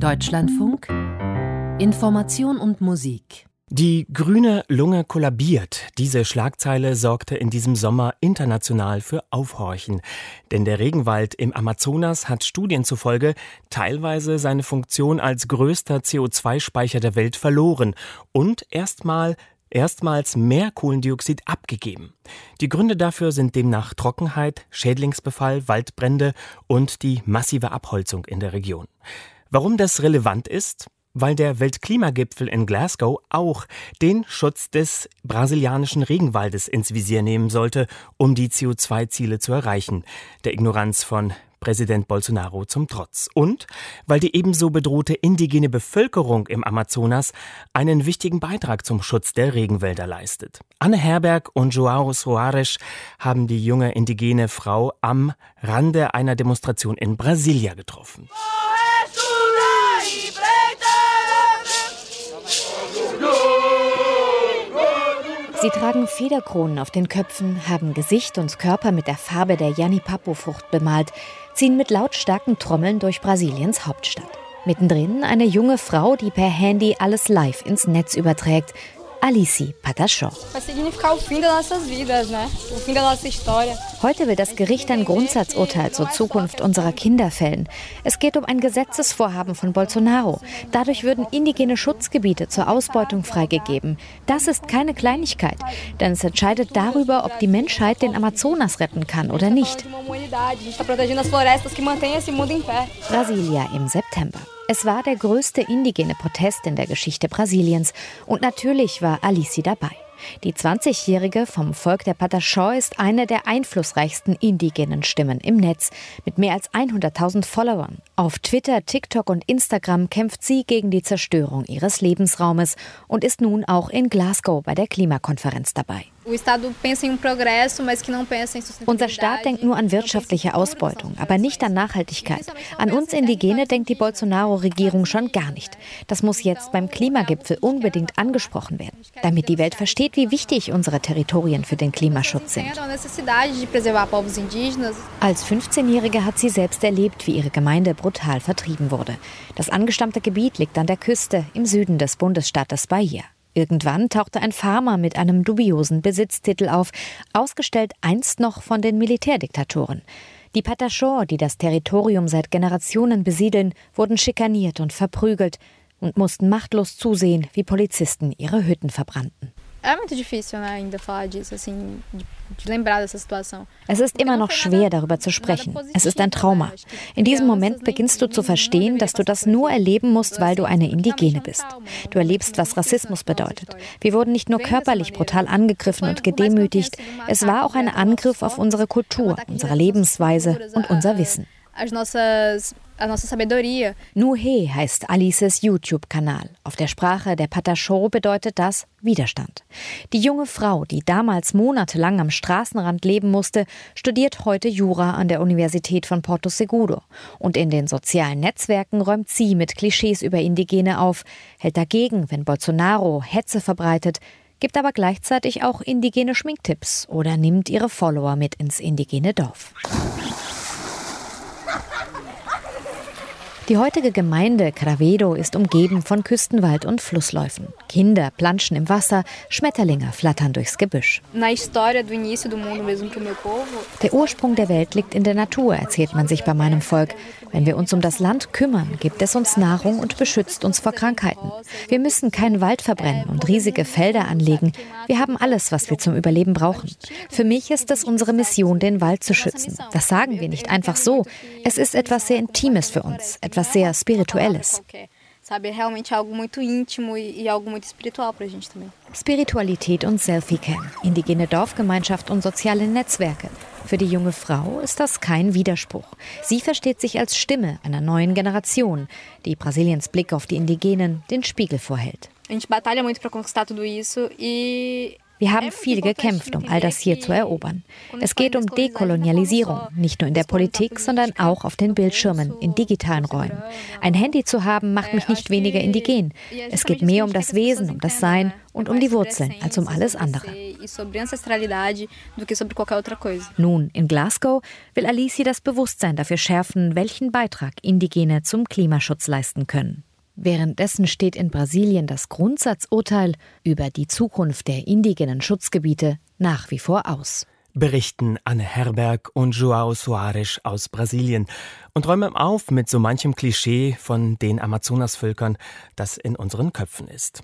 Deutschlandfunk Information und Musik die grüne Lunge kollabiert. Diese Schlagzeile sorgte in diesem Sommer international für Aufhorchen. Denn der Regenwald im Amazonas hat Studien zufolge teilweise seine Funktion als größter CO2-Speicher der Welt verloren und erstmal erstmals mehr Kohlendioxid abgegeben. Die Gründe dafür sind demnach Trockenheit, Schädlingsbefall, Waldbrände und die massive Abholzung in der Region. Warum das relevant ist? weil der Weltklimagipfel in Glasgow auch den Schutz des brasilianischen Regenwaldes ins Visier nehmen sollte, um die CO2-Ziele zu erreichen. Der Ignoranz von Präsident Bolsonaro zum Trotz. Und weil die ebenso bedrohte indigene Bevölkerung im Amazonas einen wichtigen Beitrag zum Schutz der Regenwälder leistet. Anne Herberg und Joao Soares haben die junge indigene Frau am Rande einer Demonstration in Brasilia getroffen. Sie tragen Federkronen auf den Köpfen, haben Gesicht und Körper mit der Farbe der Janipapo-Frucht bemalt, ziehen mit lautstarken Trommeln durch Brasiliens Hauptstadt. Mittendrin eine junge Frau, die per Handy alles live ins Netz überträgt, Alice Patachon. Heute will das Gericht ein Grundsatzurteil zur Zukunft unserer Kinder fällen. Es geht um ein Gesetzesvorhaben von Bolsonaro. Dadurch würden indigene Schutzgebiete zur Ausbeutung freigegeben. Das ist keine Kleinigkeit, denn es entscheidet darüber, ob die Menschheit den Amazonas retten kann oder nicht. Brasilia im September. Es war der größte indigene Protest in der Geschichte Brasiliens und natürlich war Alice dabei. Die 20-Jährige vom Volk der Pataxó ist eine der einflussreichsten indigenen Stimmen im Netz mit mehr als 100.000 Followern. Auf Twitter, TikTok und Instagram kämpft sie gegen die Zerstörung ihres Lebensraumes und ist nun auch in Glasgow bei der Klimakonferenz dabei. Unser Staat denkt nur an wirtschaftliche Ausbeutung, aber nicht an Nachhaltigkeit. An uns Indigene denkt die Bolsonaro-Regierung schon gar nicht. Das muss jetzt beim Klimagipfel unbedingt angesprochen werden, damit die Welt versteht, wie wichtig unsere Territorien für den Klimaschutz sind. Als 15-Jährige hat sie selbst erlebt, wie ihre Gemeinde brutal vertrieben wurde. Das angestammte Gebiet liegt an der Küste im Süden des Bundesstaates Bahia. Irgendwann tauchte ein Farmer mit einem dubiosen Besitztitel auf, ausgestellt einst noch von den Militärdiktatoren. Die Patachor, die das Territorium seit Generationen besiedeln, wurden schikaniert und verprügelt und mussten machtlos zusehen, wie Polizisten ihre Hütten verbrannten. Es ist immer noch schwer, darüber zu sprechen. Es ist ein Trauma. In diesem Moment beginnst du zu verstehen, dass du das nur erleben musst, weil du eine Indigene bist. Du erlebst, was Rassismus bedeutet. Wir wurden nicht nur körperlich brutal angegriffen und gedemütigt, es war auch ein Angriff auf unsere Kultur, unsere Lebensweise und unser Wissen as nossas. Nuhe heißt Alices YouTube-Kanal. Auf der Sprache der Patachó bedeutet das Widerstand. Die junge Frau, die damals monatelang am Straßenrand leben musste, studiert heute Jura an der Universität von Porto Seguro. Und in den sozialen Netzwerken räumt sie mit Klischees über Indigene auf, hält dagegen, wenn Bolsonaro Hetze verbreitet, gibt aber gleichzeitig auch indigene Schminktipps oder nimmt ihre Follower mit ins indigene Dorf. Die heutige Gemeinde Cravedo ist umgeben von Küstenwald und Flussläufen. Kinder planschen im Wasser, Schmetterlinge flattern durchs Gebüsch. Der Ursprung der Welt liegt in der Natur, erzählt man sich bei meinem Volk. Wenn wir uns um das Land kümmern, gibt es uns Nahrung und beschützt uns vor Krankheiten. Wir müssen keinen Wald verbrennen und riesige Felder anlegen. Wir haben alles, was wir zum Überleben brauchen. Für mich ist es unsere Mission, den Wald zu schützen. Das sagen wir nicht einfach so. Es ist etwas sehr Intimes für uns, etwas sehr Spirituelles. Spiritualität und Selfie-Cam, indigene Dorfgemeinschaft und soziale Netzwerke. Für die junge Frau ist das kein Widerspruch. Sie versteht sich als Stimme einer neuen Generation, die Brasiliens Blick auf die Indigenen den Spiegel vorhält. A gente batalha muito para conquistar tudo isso e wir haben viel gekämpft, um all das hier zu erobern. Es geht um Dekolonialisierung, nicht nur in der Politik, sondern auch auf den Bildschirmen, in digitalen Räumen. Ein Handy zu haben, macht mich nicht weniger indigen. Es geht mehr um das Wesen, um das Sein und um die Wurzeln als um alles andere. Nun, in Glasgow will Alice das Bewusstsein dafür schärfen, welchen Beitrag Indigene zum Klimaschutz leisten können. Währenddessen steht in Brasilien das Grundsatzurteil über die Zukunft der indigenen Schutzgebiete nach wie vor aus berichten Anne Herberg und Joao Soares aus Brasilien und räumen auf mit so manchem Klischee von den Amazonasvölkern, das in unseren Köpfen ist.